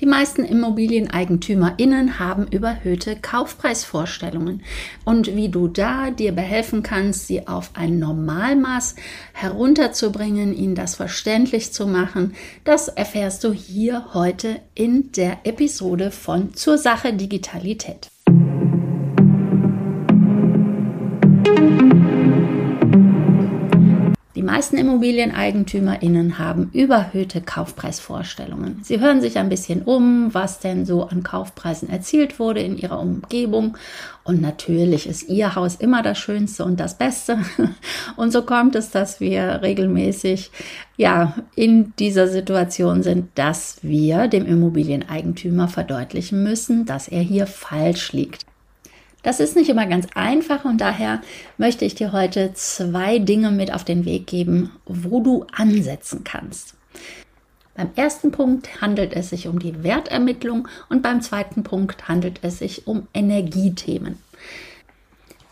Die meisten ImmobilieneigentümerInnen haben überhöhte Kaufpreisvorstellungen. Und wie du da dir behelfen kannst, sie auf ein Normalmaß herunterzubringen, ihnen das verständlich zu machen, das erfährst du hier heute in der Episode von Zur Sache Digitalität. Meisten ImmobilieneigentümerInnen haben überhöhte Kaufpreisvorstellungen. Sie hören sich ein bisschen um, was denn so an Kaufpreisen erzielt wurde in ihrer Umgebung. Und natürlich ist ihr Haus immer das Schönste und das Beste. Und so kommt es, dass wir regelmäßig, ja, in dieser Situation sind, dass wir dem Immobilieneigentümer verdeutlichen müssen, dass er hier falsch liegt. Das ist nicht immer ganz einfach und daher möchte ich dir heute zwei Dinge mit auf den Weg geben, wo du ansetzen kannst. Beim ersten Punkt handelt es sich um die Wertermittlung und beim zweiten Punkt handelt es sich um Energiethemen.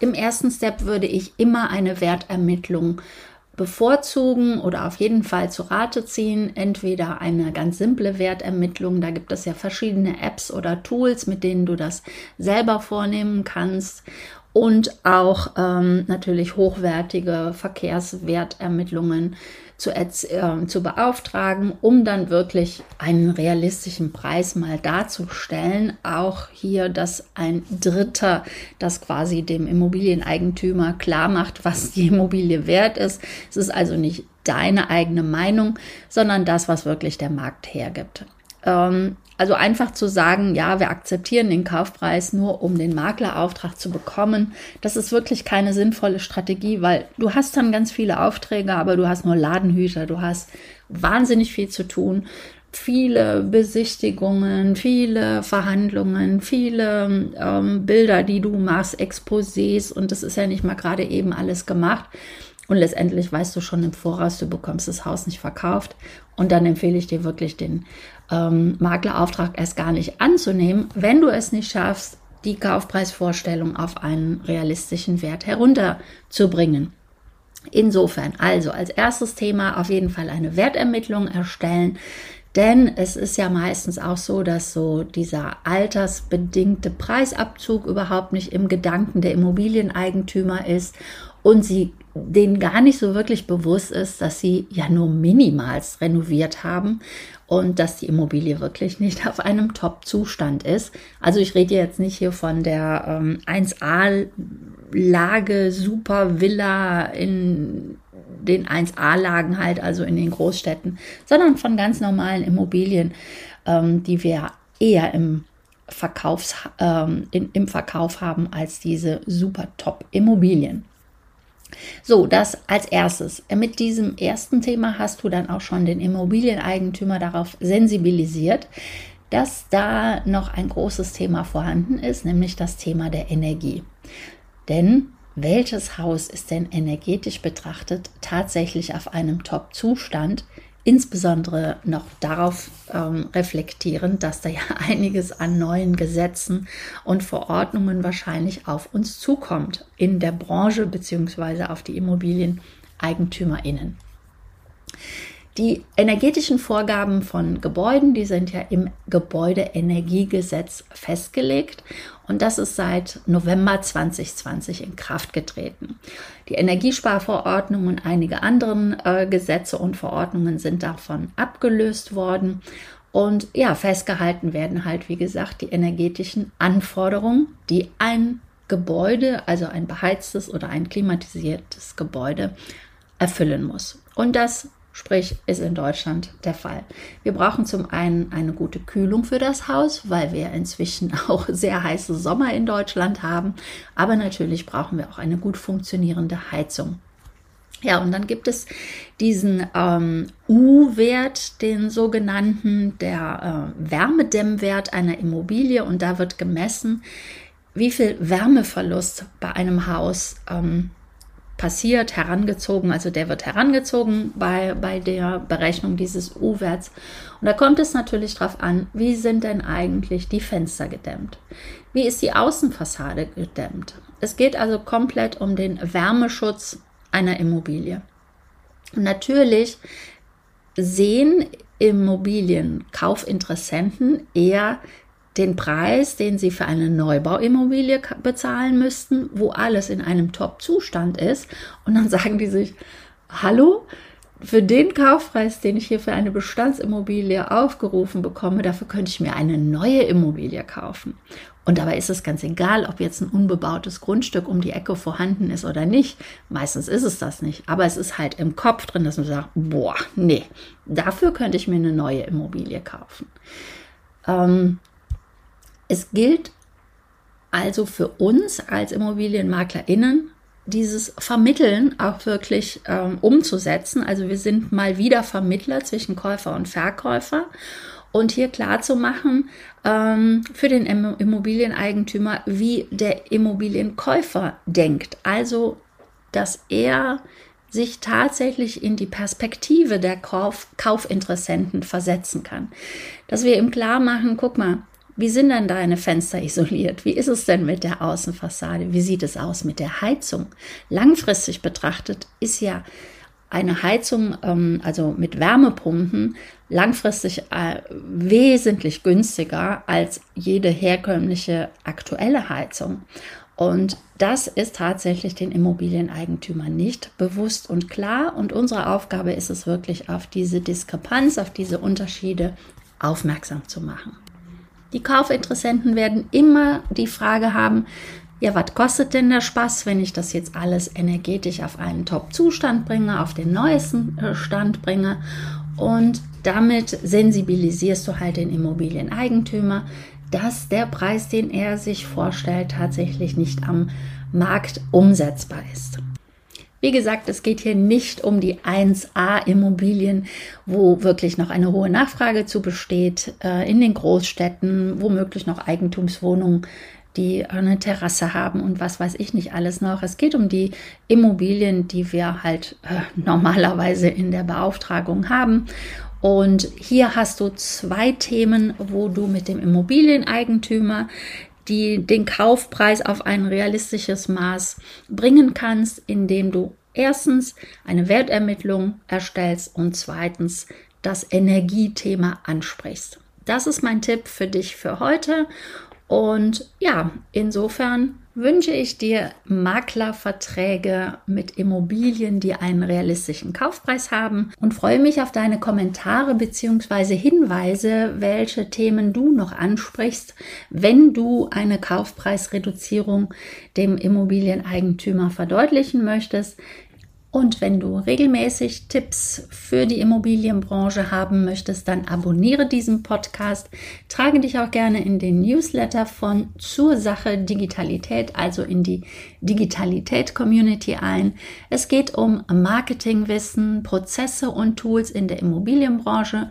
Im ersten Step würde ich immer eine Wertermittlung bevorzugen oder auf jeden Fall zu Rate ziehen. Entweder eine ganz simple Wertermittlung, da gibt es ja verschiedene Apps oder Tools, mit denen du das selber vornehmen kannst und auch ähm, natürlich hochwertige Verkehrswertermittlungen zu, äh, zu beauftragen, um dann wirklich einen realistischen Preis mal darzustellen. Auch hier, dass ein Dritter das quasi dem Immobilieneigentümer klar macht, was die Immobilie wert ist. Es ist also nicht deine eigene Meinung, sondern das, was wirklich der Markt hergibt. Ähm, also einfach zu sagen, ja, wir akzeptieren den Kaufpreis nur, um den Maklerauftrag zu bekommen, das ist wirklich keine sinnvolle Strategie, weil du hast dann ganz viele Aufträge, aber du hast nur Ladenhüter, du hast wahnsinnig viel zu tun, viele Besichtigungen, viele Verhandlungen, viele ähm, Bilder, die du machst, Exposés und das ist ja nicht mal gerade eben alles gemacht. Und letztendlich weißt du schon im Voraus, du bekommst das Haus nicht verkauft. Und dann empfehle ich dir wirklich den ähm, Maklerauftrag erst gar nicht anzunehmen, wenn du es nicht schaffst, die Kaufpreisvorstellung auf einen realistischen Wert herunterzubringen. Insofern, also als erstes Thema auf jeden Fall eine Wertermittlung erstellen. Denn es ist ja meistens auch so, dass so dieser altersbedingte Preisabzug überhaupt nicht im Gedanken der Immobilieneigentümer ist und sie denen gar nicht so wirklich bewusst ist, dass sie ja nur minimals renoviert haben und dass die Immobilie wirklich nicht auf einem Top-Zustand ist. Also ich rede jetzt nicht hier von der ähm, 1A-Lage, Super Villa in den 1A-Lagen halt, also in den Großstädten, sondern von ganz normalen Immobilien, ähm, die wir eher im Verkaufs, ähm, in, im Verkauf haben als diese super Top-Immobilien. So, das als erstes. Mit diesem ersten Thema hast du dann auch schon den Immobilieneigentümer darauf sensibilisiert, dass da noch ein großes Thema vorhanden ist, nämlich das Thema der Energie. Denn welches Haus ist denn energetisch betrachtet tatsächlich auf einem Top-Zustand? Insbesondere noch darauf ähm, reflektieren, dass da ja einiges an neuen Gesetzen und Verordnungen wahrscheinlich auf uns zukommt in der Branche beziehungsweise auf die Immobilieneigentümerinnen. Die energetischen Vorgaben von Gebäuden, die sind ja im Gebäudeenergiegesetz festgelegt und das ist seit November 2020 in Kraft getreten. Die Energiesparverordnung und einige anderen äh, Gesetze und Verordnungen sind davon abgelöst worden und ja, festgehalten werden halt, wie gesagt, die energetischen Anforderungen, die ein Gebäude, also ein beheiztes oder ein klimatisiertes Gebäude erfüllen muss. Und das Sprich, ist in Deutschland der Fall. Wir brauchen zum einen eine gute Kühlung für das Haus, weil wir inzwischen auch sehr heiße Sommer in Deutschland haben. Aber natürlich brauchen wir auch eine gut funktionierende Heizung. Ja, und dann gibt es diesen ähm, U-Wert, den sogenannten, der äh, Wärmedämmwert einer Immobilie. Und da wird gemessen, wie viel Wärmeverlust bei einem Haus ähm, passiert, herangezogen. Also der wird herangezogen bei, bei der Berechnung dieses U-Werts. Und da kommt es natürlich darauf an, wie sind denn eigentlich die Fenster gedämmt? Wie ist die Außenfassade gedämmt? Es geht also komplett um den Wärmeschutz einer Immobilie. Und natürlich sehen Immobilienkaufinteressenten eher den Preis, den sie für eine Neubauimmobilie bezahlen müssten, wo alles in einem Top-Zustand ist. Und dann sagen die sich, hallo, für den Kaufpreis, den ich hier für eine Bestandsimmobilie aufgerufen bekomme, dafür könnte ich mir eine neue Immobilie kaufen. Und dabei ist es ganz egal, ob jetzt ein unbebautes Grundstück um die Ecke vorhanden ist oder nicht. Meistens ist es das nicht. Aber es ist halt im Kopf drin, dass man sagt, boah, nee, dafür könnte ich mir eine neue Immobilie kaufen. Ähm, es gilt also für uns als ImmobilienmaklerInnen, dieses Vermitteln auch wirklich ähm, umzusetzen. Also wir sind mal wieder Vermittler zwischen Käufer und Verkäufer und hier klar zu machen ähm, für den Immobilieneigentümer, wie der Immobilienkäufer denkt. Also, dass er sich tatsächlich in die Perspektive der Kauf Kaufinteressenten versetzen kann. Dass wir ihm klar machen, guck mal, wie sind denn deine Fenster isoliert? Wie ist es denn mit der Außenfassade? Wie sieht es aus mit der Heizung? Langfristig betrachtet ist ja eine Heizung, ähm, also mit Wärmepumpen, langfristig äh, wesentlich günstiger als jede herkömmliche aktuelle Heizung. Und das ist tatsächlich den Immobilieneigentümern nicht bewusst und klar. Und unsere Aufgabe ist es wirklich, auf diese Diskrepanz, auf diese Unterschiede aufmerksam zu machen. Die Kaufinteressenten werden immer die Frage haben, ja, was kostet denn der Spaß, wenn ich das jetzt alles energetisch auf einen Top-Zustand bringe, auf den neuesten äh, Stand bringe? Und damit sensibilisierst du halt den Immobilieneigentümer, dass der Preis, den er sich vorstellt, tatsächlich nicht am Markt umsetzbar ist. Wie gesagt, es geht hier nicht um die 1A-Immobilien, wo wirklich noch eine hohe Nachfrage zu besteht, äh, in den Großstädten, womöglich noch Eigentumswohnungen die eine Terrasse haben und was weiß ich nicht alles noch. Es geht um die Immobilien, die wir halt äh, normalerweise in der Beauftragung haben. Und hier hast du zwei Themen, wo du mit dem Immobilieneigentümer die, den Kaufpreis auf ein realistisches Maß bringen kannst, indem du erstens eine Wertermittlung erstellst und zweitens das Energiethema ansprichst. Das ist mein Tipp für dich für heute. Und ja, insofern wünsche ich dir Maklerverträge mit Immobilien, die einen realistischen Kaufpreis haben und freue mich auf deine Kommentare bzw. Hinweise, welche Themen du noch ansprichst, wenn du eine Kaufpreisreduzierung dem Immobilieneigentümer verdeutlichen möchtest. Und wenn du regelmäßig Tipps für die Immobilienbranche haben möchtest, dann abonniere diesen Podcast. Trage dich auch gerne in den Newsletter von zur Sache Digitalität, also in die Digitalität Community ein. Es geht um Marketingwissen, Prozesse und Tools in der Immobilienbranche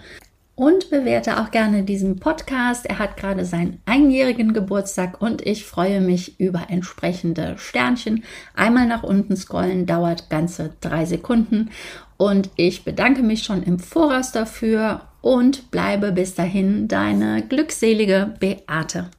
und bewerte auch gerne diesen Podcast. Er hat gerade seinen einjährigen Geburtstag und ich freue mich über entsprechende Sternchen. Einmal nach unten scrollen dauert ganze drei Sekunden und ich bedanke mich schon im Voraus dafür und bleibe bis dahin deine glückselige Beate.